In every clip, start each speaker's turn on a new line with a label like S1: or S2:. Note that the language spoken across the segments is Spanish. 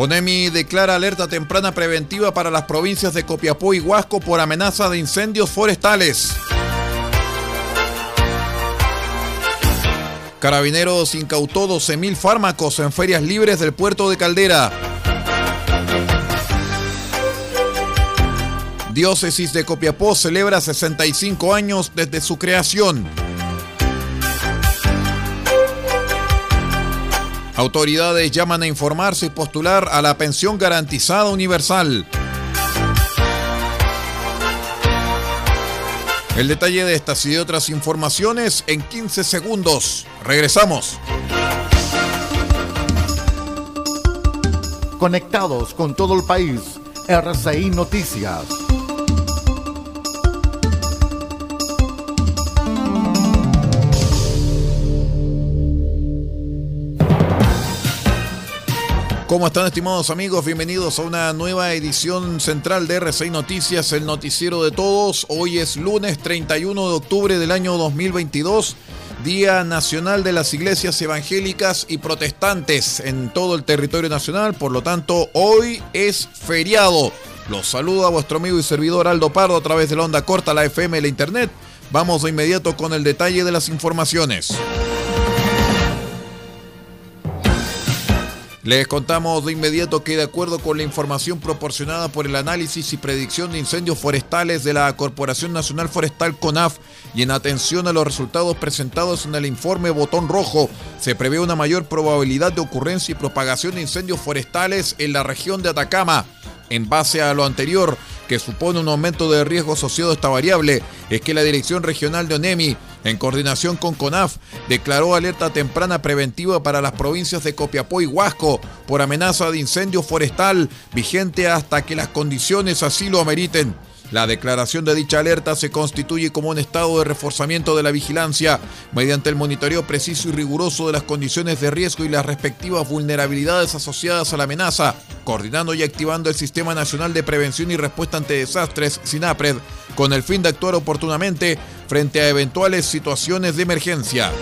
S1: ONEMI declara alerta temprana preventiva para las provincias de Copiapó y Huasco por amenaza de incendios forestales. Carabineros incautó 12.000 fármacos en ferias libres del puerto de Caldera. Diócesis de Copiapó celebra 65 años desde su creación. Autoridades llaman a informarse y postular a la pensión garantizada universal. El detalle de estas y de otras informaciones en 15 segundos. Regresamos.
S2: Conectados con todo el país, RCI Noticias.
S1: ¿Cómo están estimados amigos? Bienvenidos a una nueva edición central de R6 Noticias, el noticiero de todos. Hoy es lunes 31 de octubre del año 2022, Día Nacional de las Iglesias Evangélicas y Protestantes en todo el territorio nacional. Por lo tanto, hoy es feriado. Los saluda vuestro amigo y servidor Aldo Pardo a través de la onda corta, la FM y la Internet. Vamos de inmediato con el detalle de las informaciones. Les contamos de inmediato que de acuerdo con la información proporcionada por el análisis y predicción de incendios forestales de la Corporación Nacional Forestal CONAF y en atención a los resultados presentados en el informe Botón Rojo, se prevé una mayor probabilidad de ocurrencia y propagación de incendios forestales en la región de Atacama. En base a lo anterior, que supone un aumento de riesgo asociado a esta variable, es que la Dirección Regional de ONEMI en coordinación con CONAF, declaró alerta temprana preventiva para las provincias de Copiapó y Huasco por amenaza de incendio forestal vigente hasta que las condiciones así lo ameriten. La declaración de dicha alerta se constituye como un estado de reforzamiento de la vigilancia mediante el monitoreo preciso y riguroso de las condiciones de riesgo y las respectivas vulnerabilidades asociadas a la amenaza, coordinando y activando el Sistema Nacional de Prevención y Respuesta ante Desastres, SINAPRED, con el fin de actuar oportunamente frente a eventuales situaciones de emergencia.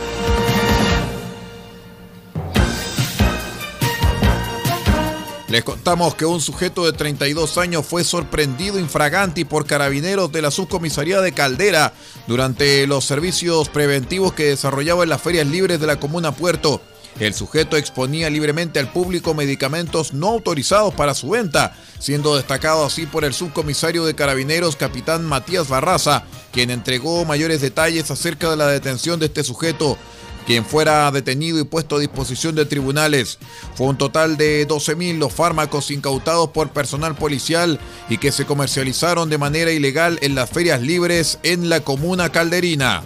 S1: Les contamos que un sujeto de 32 años fue sorprendido infraganti por carabineros de la subcomisaría de Caldera durante los servicios preventivos que desarrollaba en las ferias libres de la comuna Puerto. El sujeto exponía libremente al público medicamentos no autorizados para su venta, siendo destacado así por el subcomisario de carabineros capitán Matías Barraza, quien entregó mayores detalles acerca de la detención de este sujeto quien fuera detenido y puesto a disposición de tribunales. Fue un total de 12.000 los fármacos incautados por personal policial y que se comercializaron de manera ilegal en las ferias libres en la comuna calderina.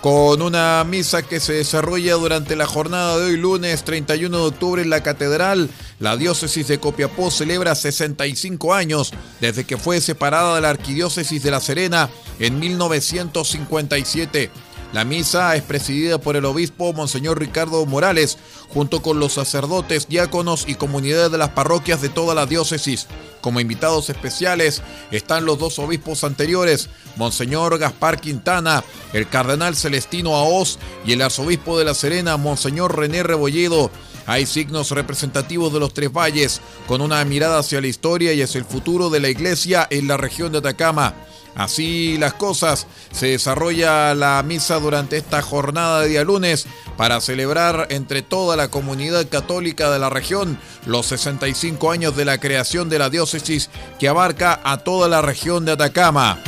S1: Con una misa que se desarrolla durante la jornada de hoy lunes 31 de octubre en la catedral. La diócesis de Copiapó celebra 65 años desde que fue separada de la arquidiócesis de La Serena en 1957. La misa es presidida por el obispo Monseñor Ricardo Morales, junto con los sacerdotes, diáconos y comunidades de las parroquias de toda la diócesis. Como invitados especiales están los dos obispos anteriores, Monseñor Gaspar Quintana, el cardenal Celestino Aoz y el arzobispo de La Serena, Monseñor René Rebolledo. Hay signos representativos de los tres valles, con una mirada hacia la historia y hacia el futuro de la iglesia en la región de Atacama. Así las cosas, se desarrolla la misa durante esta jornada de día lunes para celebrar entre toda la comunidad católica de la región los 65 años de la creación de la diócesis que abarca a toda la región de Atacama.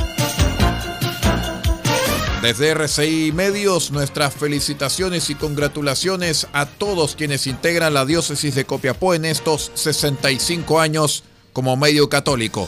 S1: Desde RCI Medios, nuestras felicitaciones y congratulaciones a todos quienes integran la diócesis de Copiapó en estos 65 años como medio católico.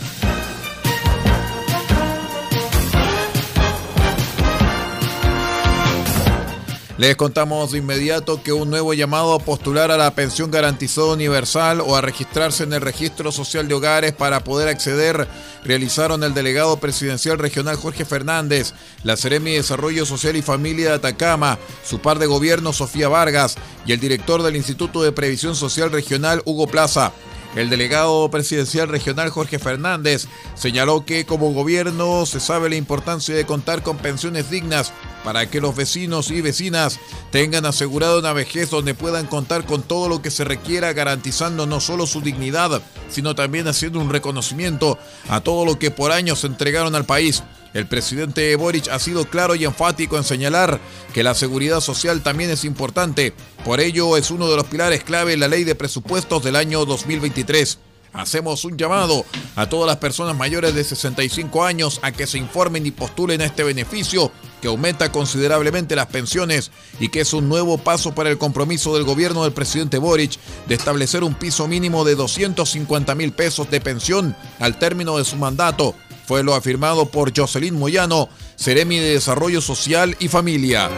S1: Les contamos de inmediato que un nuevo llamado a postular a la pensión garantizada universal o a registrarse en el registro social de hogares para poder acceder realizaron el delegado presidencial regional Jorge Fernández, la Seremi de Desarrollo Social y Familia de Atacama, su par de gobierno Sofía Vargas y el director del Instituto de Previsión Social Regional Hugo Plaza. El delegado presidencial regional Jorge Fernández señaló que como gobierno se sabe la importancia de contar con pensiones dignas para que los vecinos y vecinas tengan asegurada una vejez donde puedan contar con todo lo que se requiera garantizando no solo su dignidad, sino también haciendo un reconocimiento a todo lo que por años entregaron al país. El presidente Boric ha sido claro y enfático en señalar que la seguridad social también es importante. Por ello es uno de los pilares clave en la ley de presupuestos del año 2023. Hacemos un llamado a todas las personas mayores de 65 años a que se informen y postulen a este beneficio que aumenta considerablemente las pensiones y que es un nuevo paso para el compromiso del gobierno del presidente Boric de establecer un piso mínimo de 250 mil pesos de pensión al término de su mandato fue lo afirmado por Jocelyn Moyano, Seremi de Desarrollo Social y Familia.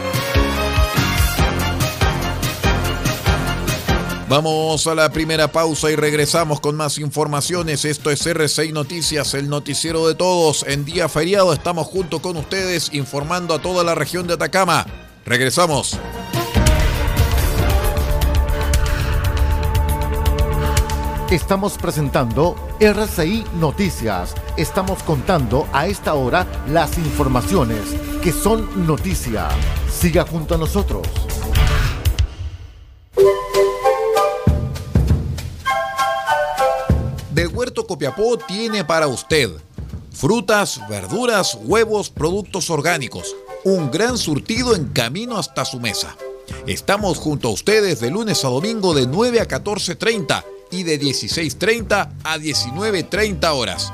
S1: Vamos a la primera pausa y regresamos con más informaciones. Esto es R6 Noticias, el noticiero de todos. En día feriado estamos junto con ustedes informando a toda la región de Atacama. Regresamos.
S2: Estamos presentando RCI Noticias. Estamos contando a esta hora las informaciones que son noticia. Siga junto a nosotros.
S1: Del Huerto Copiapó tiene para usted frutas, verduras, huevos, productos orgánicos. Un gran surtido en camino hasta su mesa. Estamos junto a ustedes de lunes a domingo de 9 a 14.30 y de 16.30 a 19.30 horas.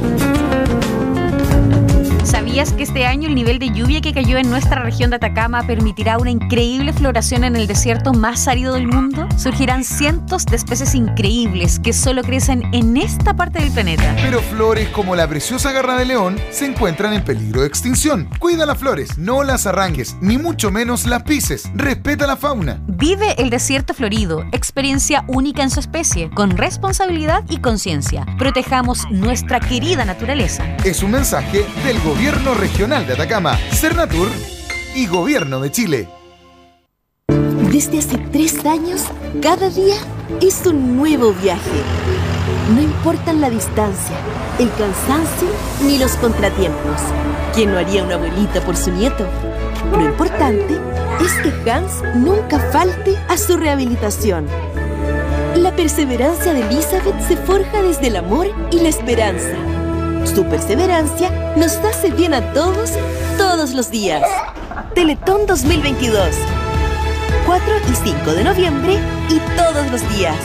S3: Sabía ¿Sabías que este año el nivel de lluvia que cayó en nuestra región de Atacama permitirá una increíble floración en el desierto más árido del mundo? Surgirán cientos de especies increíbles que solo crecen en esta parte del planeta.
S4: Pero flores como la preciosa garra de león se encuentran en peligro de extinción. Cuida las flores, no las arranques, ni mucho menos las pises. Respeta la fauna.
S3: Vive el desierto florido, experiencia única en su especie, con responsabilidad y conciencia. Protejamos nuestra querida naturaleza.
S4: Es un mensaje del gobierno Gobierno Regional de Atacama, Cernatur y Gobierno de Chile.
S5: Desde hace tres años, cada día es un nuevo viaje. No importan la distancia, el cansancio ni los contratiempos. ¿Quién no haría una abuelita por su nieto? Lo importante es que Hans nunca falte a su rehabilitación. La perseverancia de Elizabeth se forja desde el amor y la esperanza. Su perseverancia nos hace bien a todos, todos los días. Teletón 2022. 4 y 5 de noviembre y todos los días.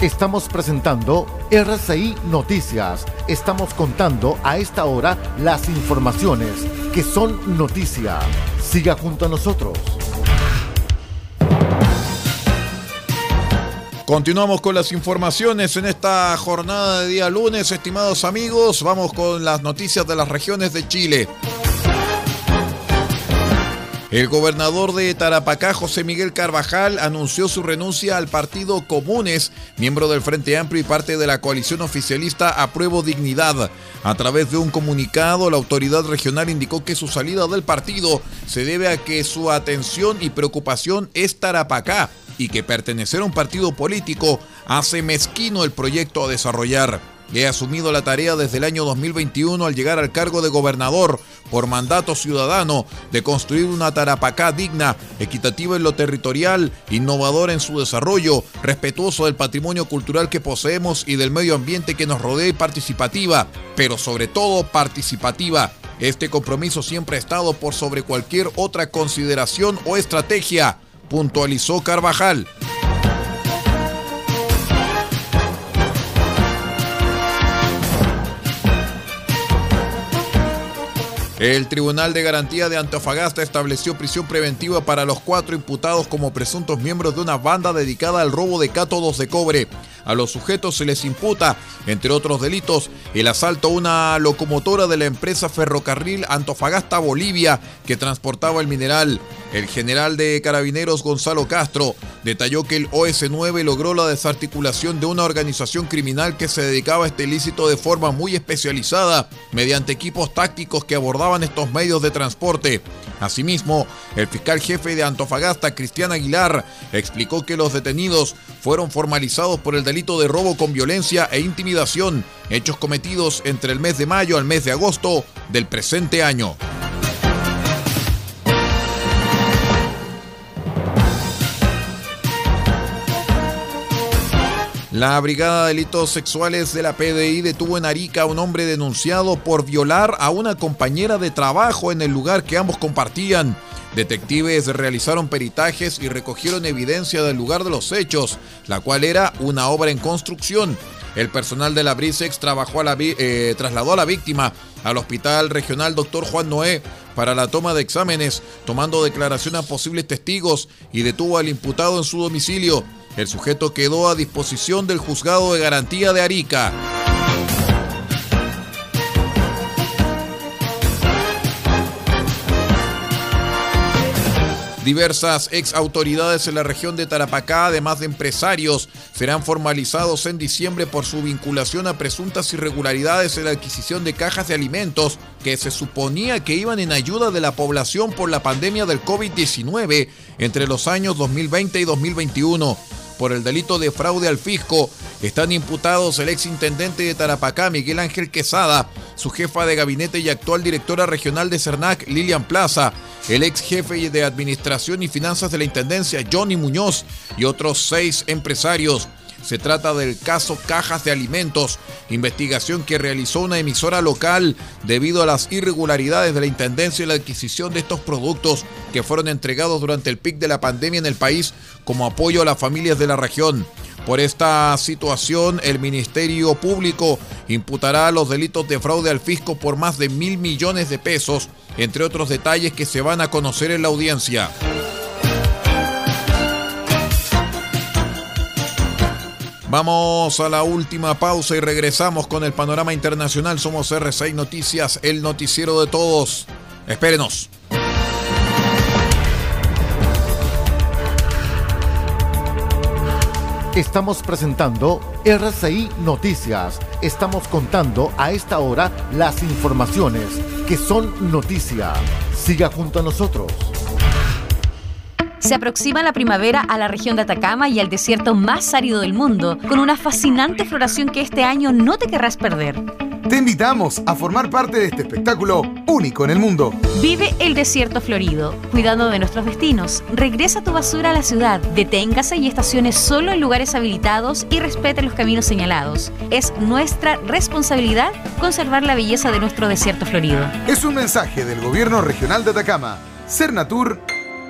S2: Estamos presentando RCI Noticias. Estamos contando a esta hora las informaciones que son noticia. Siga junto a nosotros.
S1: Continuamos con las informaciones en esta jornada de día lunes, estimados amigos. Vamos con las noticias de las regiones de Chile. El gobernador de Tarapacá, José Miguel Carvajal, anunció su renuncia al partido Comunes, miembro del Frente Amplio y parte de la coalición oficialista Apruebo Dignidad. A través de un comunicado, la autoridad regional indicó que su salida del partido se debe a que su atención y preocupación es Tarapacá y que pertenecer a un partido político hace mezquino el proyecto a desarrollar. He asumido la tarea desde el año 2021 al llegar al cargo de gobernador por mandato ciudadano de construir una Tarapacá digna, equitativa en lo territorial, innovadora en su desarrollo, respetuoso del patrimonio cultural que poseemos y del medio ambiente que nos rodea y participativa, pero sobre todo participativa. Este compromiso siempre ha estado por sobre cualquier otra consideración o estrategia, puntualizó Carvajal. El Tribunal de Garantía de Antofagasta estableció prisión preventiva para los cuatro imputados como presuntos miembros de una banda dedicada al robo de cátodos de cobre. A los sujetos se les imputa, entre otros delitos, el asalto a una locomotora de la empresa Ferrocarril Antofagasta Bolivia que transportaba el mineral. El general de carabineros Gonzalo Castro detalló que el OS-9 logró la desarticulación de una organización criminal que se dedicaba a este ilícito de forma muy especializada, mediante equipos tácticos que abordaban estos medios de transporte. Asimismo, el fiscal jefe de Antofagasta, Cristian Aguilar, explicó que los detenidos fueron formalizados por el delito de robo con violencia e intimidación, hechos cometidos entre el mes de mayo al mes de agosto del presente año. La Brigada de Delitos Sexuales de la PDI detuvo en Arica a un hombre denunciado por violar a una compañera de trabajo en el lugar que ambos compartían. Detectives realizaron peritajes y recogieron evidencia del lugar de los hechos, la cual era una obra en construcción. El personal de la Brisex eh, trasladó a la víctima al Hospital Regional Dr. Juan Noé para la toma de exámenes, tomando declaración a posibles testigos y detuvo al imputado en su domicilio. El sujeto quedó a disposición del juzgado de garantía de Arica. Diversas ex autoridades en la región de Tarapacá, además de empresarios, serán formalizados en diciembre por su vinculación a presuntas irregularidades en la adquisición de cajas de alimentos que se suponía que iban en ayuda de la población por la pandemia del COVID-19 entre los años 2020 y 2021 por el delito de fraude al fisco. Están imputados el ex intendente de Tarapacá, Miguel Ángel Quesada, su jefa de gabinete y actual directora regional de CERNAC, Lilian Plaza, el ex jefe de administración y finanzas de la intendencia, Johnny Muñoz, y otros seis empresarios. Se trata del caso Cajas de Alimentos, investigación que realizó una emisora local debido a las irregularidades de la Intendencia y la adquisición de estos productos que fueron entregados durante el pic de la pandemia en el país como apoyo a las familias de la región. Por esta situación, el Ministerio Público imputará los delitos de fraude al fisco por más de mil millones de pesos, entre otros detalles que se van a conocer en la audiencia. Vamos a la última pausa y regresamos con el panorama internacional. Somos R6 Noticias, el noticiero de todos. Espérenos.
S2: Estamos presentando RCI Noticias. Estamos contando a esta hora las informaciones que son noticia. Siga junto a nosotros.
S3: Se aproxima la primavera a la región de Atacama y al desierto más árido del mundo, con una fascinante floración que este año no te querrás perder.
S4: Te invitamos a formar parte de este espectáculo único en el mundo.
S3: Vive el desierto florido, cuidando de nuestros destinos. Regresa tu basura a la ciudad, deténgase y estacione solo en lugares habilitados y respete los caminos señalados. Es nuestra responsabilidad conservar la belleza de nuestro desierto florido.
S4: Es un mensaje del Gobierno Regional de Atacama, Cernatur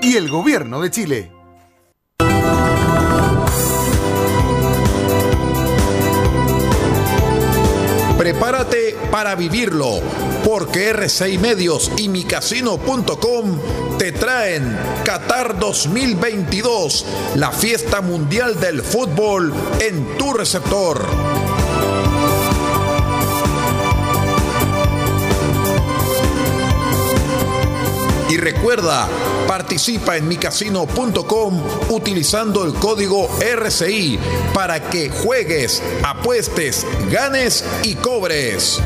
S4: y el Gobierno de Chile.
S1: Prepárate para vivirlo, porque R6 Medios y micasino.com te traen Qatar 2022, la fiesta mundial del fútbol en tu receptor. Y recuerda, participa en micasino.com utilizando el código RCI para que juegues, apuestes, ganes y cobres.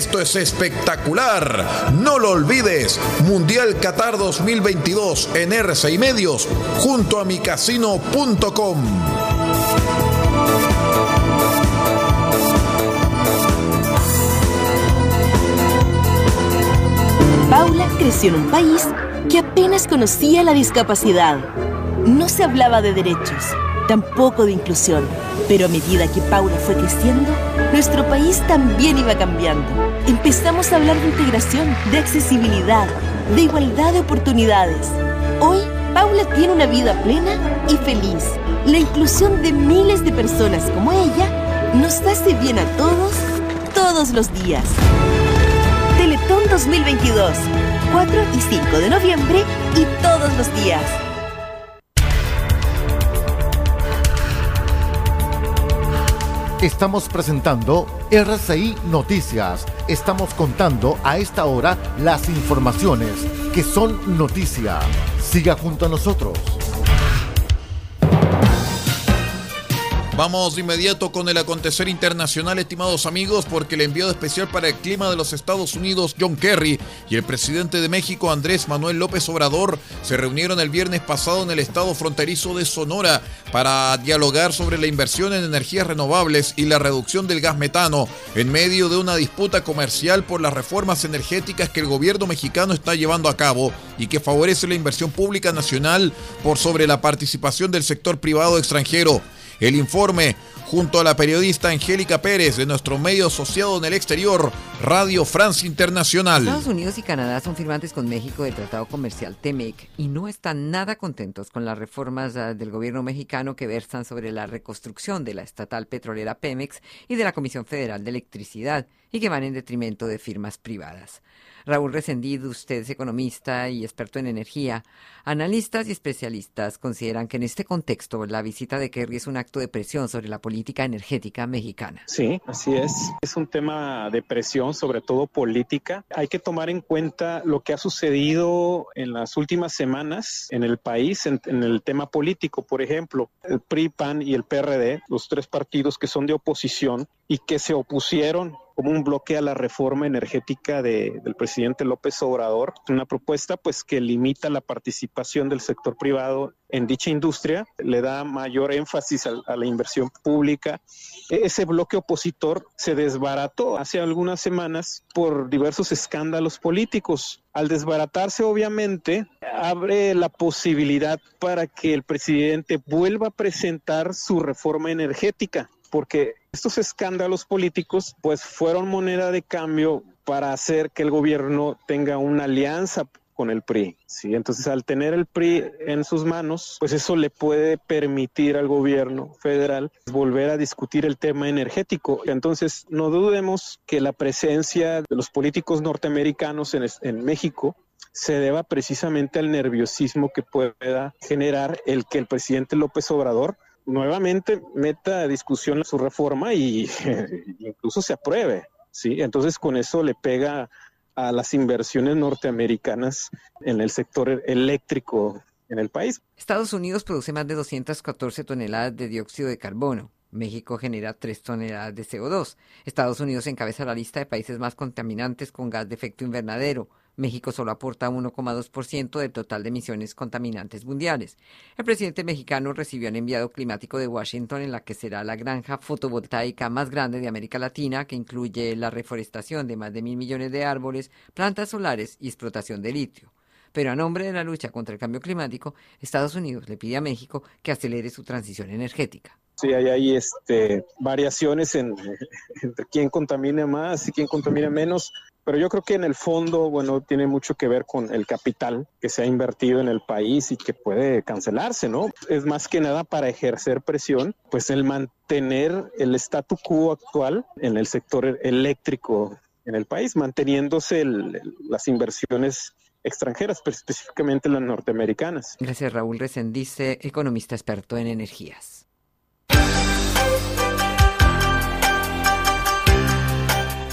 S1: Esto es espectacular. No lo olvides. Mundial Qatar 2022 en RCI Medios junto a micasino.com.
S5: creció en un país que apenas conocía la discapacidad. No se hablaba de derechos, tampoco de inclusión, pero a medida que Paula fue creciendo, nuestro país también iba cambiando. Empezamos a hablar de integración, de accesibilidad, de igualdad de oportunidades. Hoy, Paula tiene una vida plena y feliz. La inclusión de miles de personas como ella nos hace bien a todos, todos los días. Teletón 2022, 4 y 5 de noviembre y todos los días.
S2: Estamos presentando RCI Noticias. Estamos contando a esta hora las informaciones que son noticia. Siga junto a nosotros.
S1: Vamos de inmediato con el acontecer internacional, estimados amigos, porque el enviado especial para el clima de los Estados Unidos, John Kerry, y el presidente de México, Andrés Manuel López Obrador, se reunieron el viernes pasado en el estado fronterizo de Sonora para dialogar sobre la inversión en energías renovables y la reducción del gas metano, en medio de una disputa comercial por las reformas energéticas que el gobierno mexicano está llevando a cabo y que favorece la inversión pública nacional por sobre la participación del sector privado extranjero. El informe, junto a la periodista Angélica Pérez de nuestro medio asociado en el exterior, Radio France Internacional.
S6: Estados Unidos y Canadá son firmantes con México del Tratado Comercial TEMEC y no están nada contentos con las reformas ah, del gobierno mexicano que versan sobre la reconstrucción de la estatal petrolera Pemex y de la Comisión Federal de Electricidad y que van en detrimento de firmas privadas. Raúl Resendido, usted es economista y experto en energía. Analistas y especialistas consideran que en este contexto la visita de Kerry es un acto de presión sobre la política energética mexicana.
S7: Sí, así es. Es un tema de presión, sobre todo política. Hay que tomar en cuenta lo que ha sucedido en las últimas semanas en el país, en, en el tema político. Por ejemplo, el PRI, PAN y el PRD, los tres partidos que son de oposición y que se opusieron como un bloque a la reforma energética de, del presidente López Obrador, una propuesta pues que limita la participación del sector privado en dicha industria, le da mayor énfasis a, a la inversión pública. E, Ese bloque opositor se desbarató hace algunas semanas por diversos escándalos políticos. Al desbaratarse, obviamente, abre la posibilidad para que el presidente vuelva a presentar su reforma energética porque estos escándalos políticos pues fueron moneda de cambio para hacer que el gobierno tenga una alianza con el PRI. Entonces, al tener el PRI en sus manos, pues eso le puede permitir al gobierno federal volver a discutir el tema energético. Entonces, no dudemos que la presencia de los políticos norteamericanos en, en México se deba precisamente al nerviosismo que pueda generar el que el presidente López Obrador nuevamente meta a discusión su reforma y incluso se apruebe. ¿sí? Entonces con eso le pega a las inversiones norteamericanas en el sector eléctrico en el país.
S6: Estados Unidos produce más de 214 toneladas de dióxido de carbono. México genera 3 toneladas de CO2. Estados Unidos encabeza la lista de países más contaminantes con gas de efecto invernadero. México solo aporta 1,2% del total de emisiones contaminantes mundiales. El presidente mexicano recibió el enviado climático de Washington en la que será la granja fotovoltaica más grande de América Latina, que incluye la reforestación de más de mil millones de árboles, plantas solares y explotación de litio. Pero a nombre de la lucha contra el cambio climático, Estados Unidos le pide a México que acelere su transición energética.
S7: Sí, hay, este, variaciones en, entre quién contamina más y quién contamina menos, pero yo creo que en el fondo, bueno, tiene mucho que ver con el capital que se ha invertido en el país y que puede cancelarse, ¿no? Es más que nada para ejercer presión, pues el mantener el statu quo actual en el sector eléctrico en el país, manteniéndose el, las inversiones extranjeras, pero específicamente las norteamericanas.
S6: Gracias, Raúl Resendice, economista experto en energías.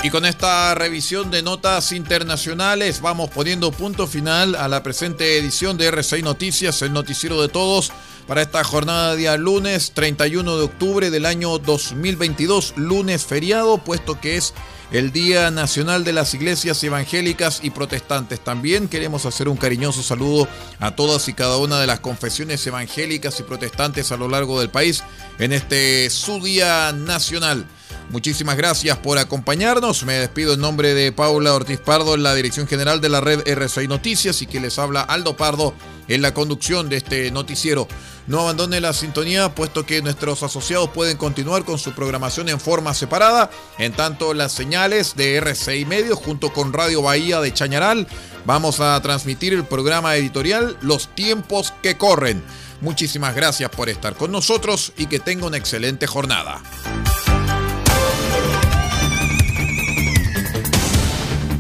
S1: Y con esta revisión de notas internacionales vamos poniendo punto final a la presente edición de R6 Noticias, el noticiero de todos, para esta jornada de día lunes 31 de octubre del año 2022, lunes feriado, puesto que es el Día Nacional de las Iglesias Evangélicas y Protestantes. También queremos hacer un cariñoso saludo a todas y cada una de las confesiones evangélicas y protestantes a lo largo del país en este su Día Nacional. Muchísimas gracias por acompañarnos. Me despido en nombre de Paula Ortiz Pardo en la dirección general de la red R6 Noticias y que les habla Aldo Pardo en la conducción de este noticiero. No abandone la sintonía puesto que nuestros asociados pueden continuar con su programación en forma separada, en tanto las señales de R6 Medios junto con Radio Bahía de Chañaral vamos a transmitir el programa editorial Los tiempos que corren. Muchísimas gracias por estar con nosotros y que tenga una excelente jornada.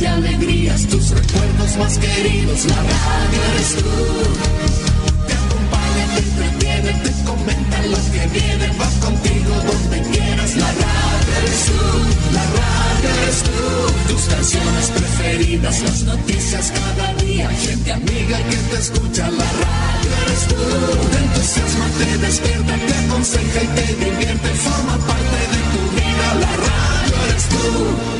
S8: y alegrías, tus recuerdos más queridos, la radio eres tú. Te acompaña, te entretiene, te comenta lo que viene, vas contigo donde quieras, la radio eres tú, la radio eres tú. Tus canciones preferidas, las noticias cada día, gente amiga que te escucha, la radio eres tú. Te entusiasma, te despierta, te aconseja y te divierte, forma parte de tu vida, la radio eres tú.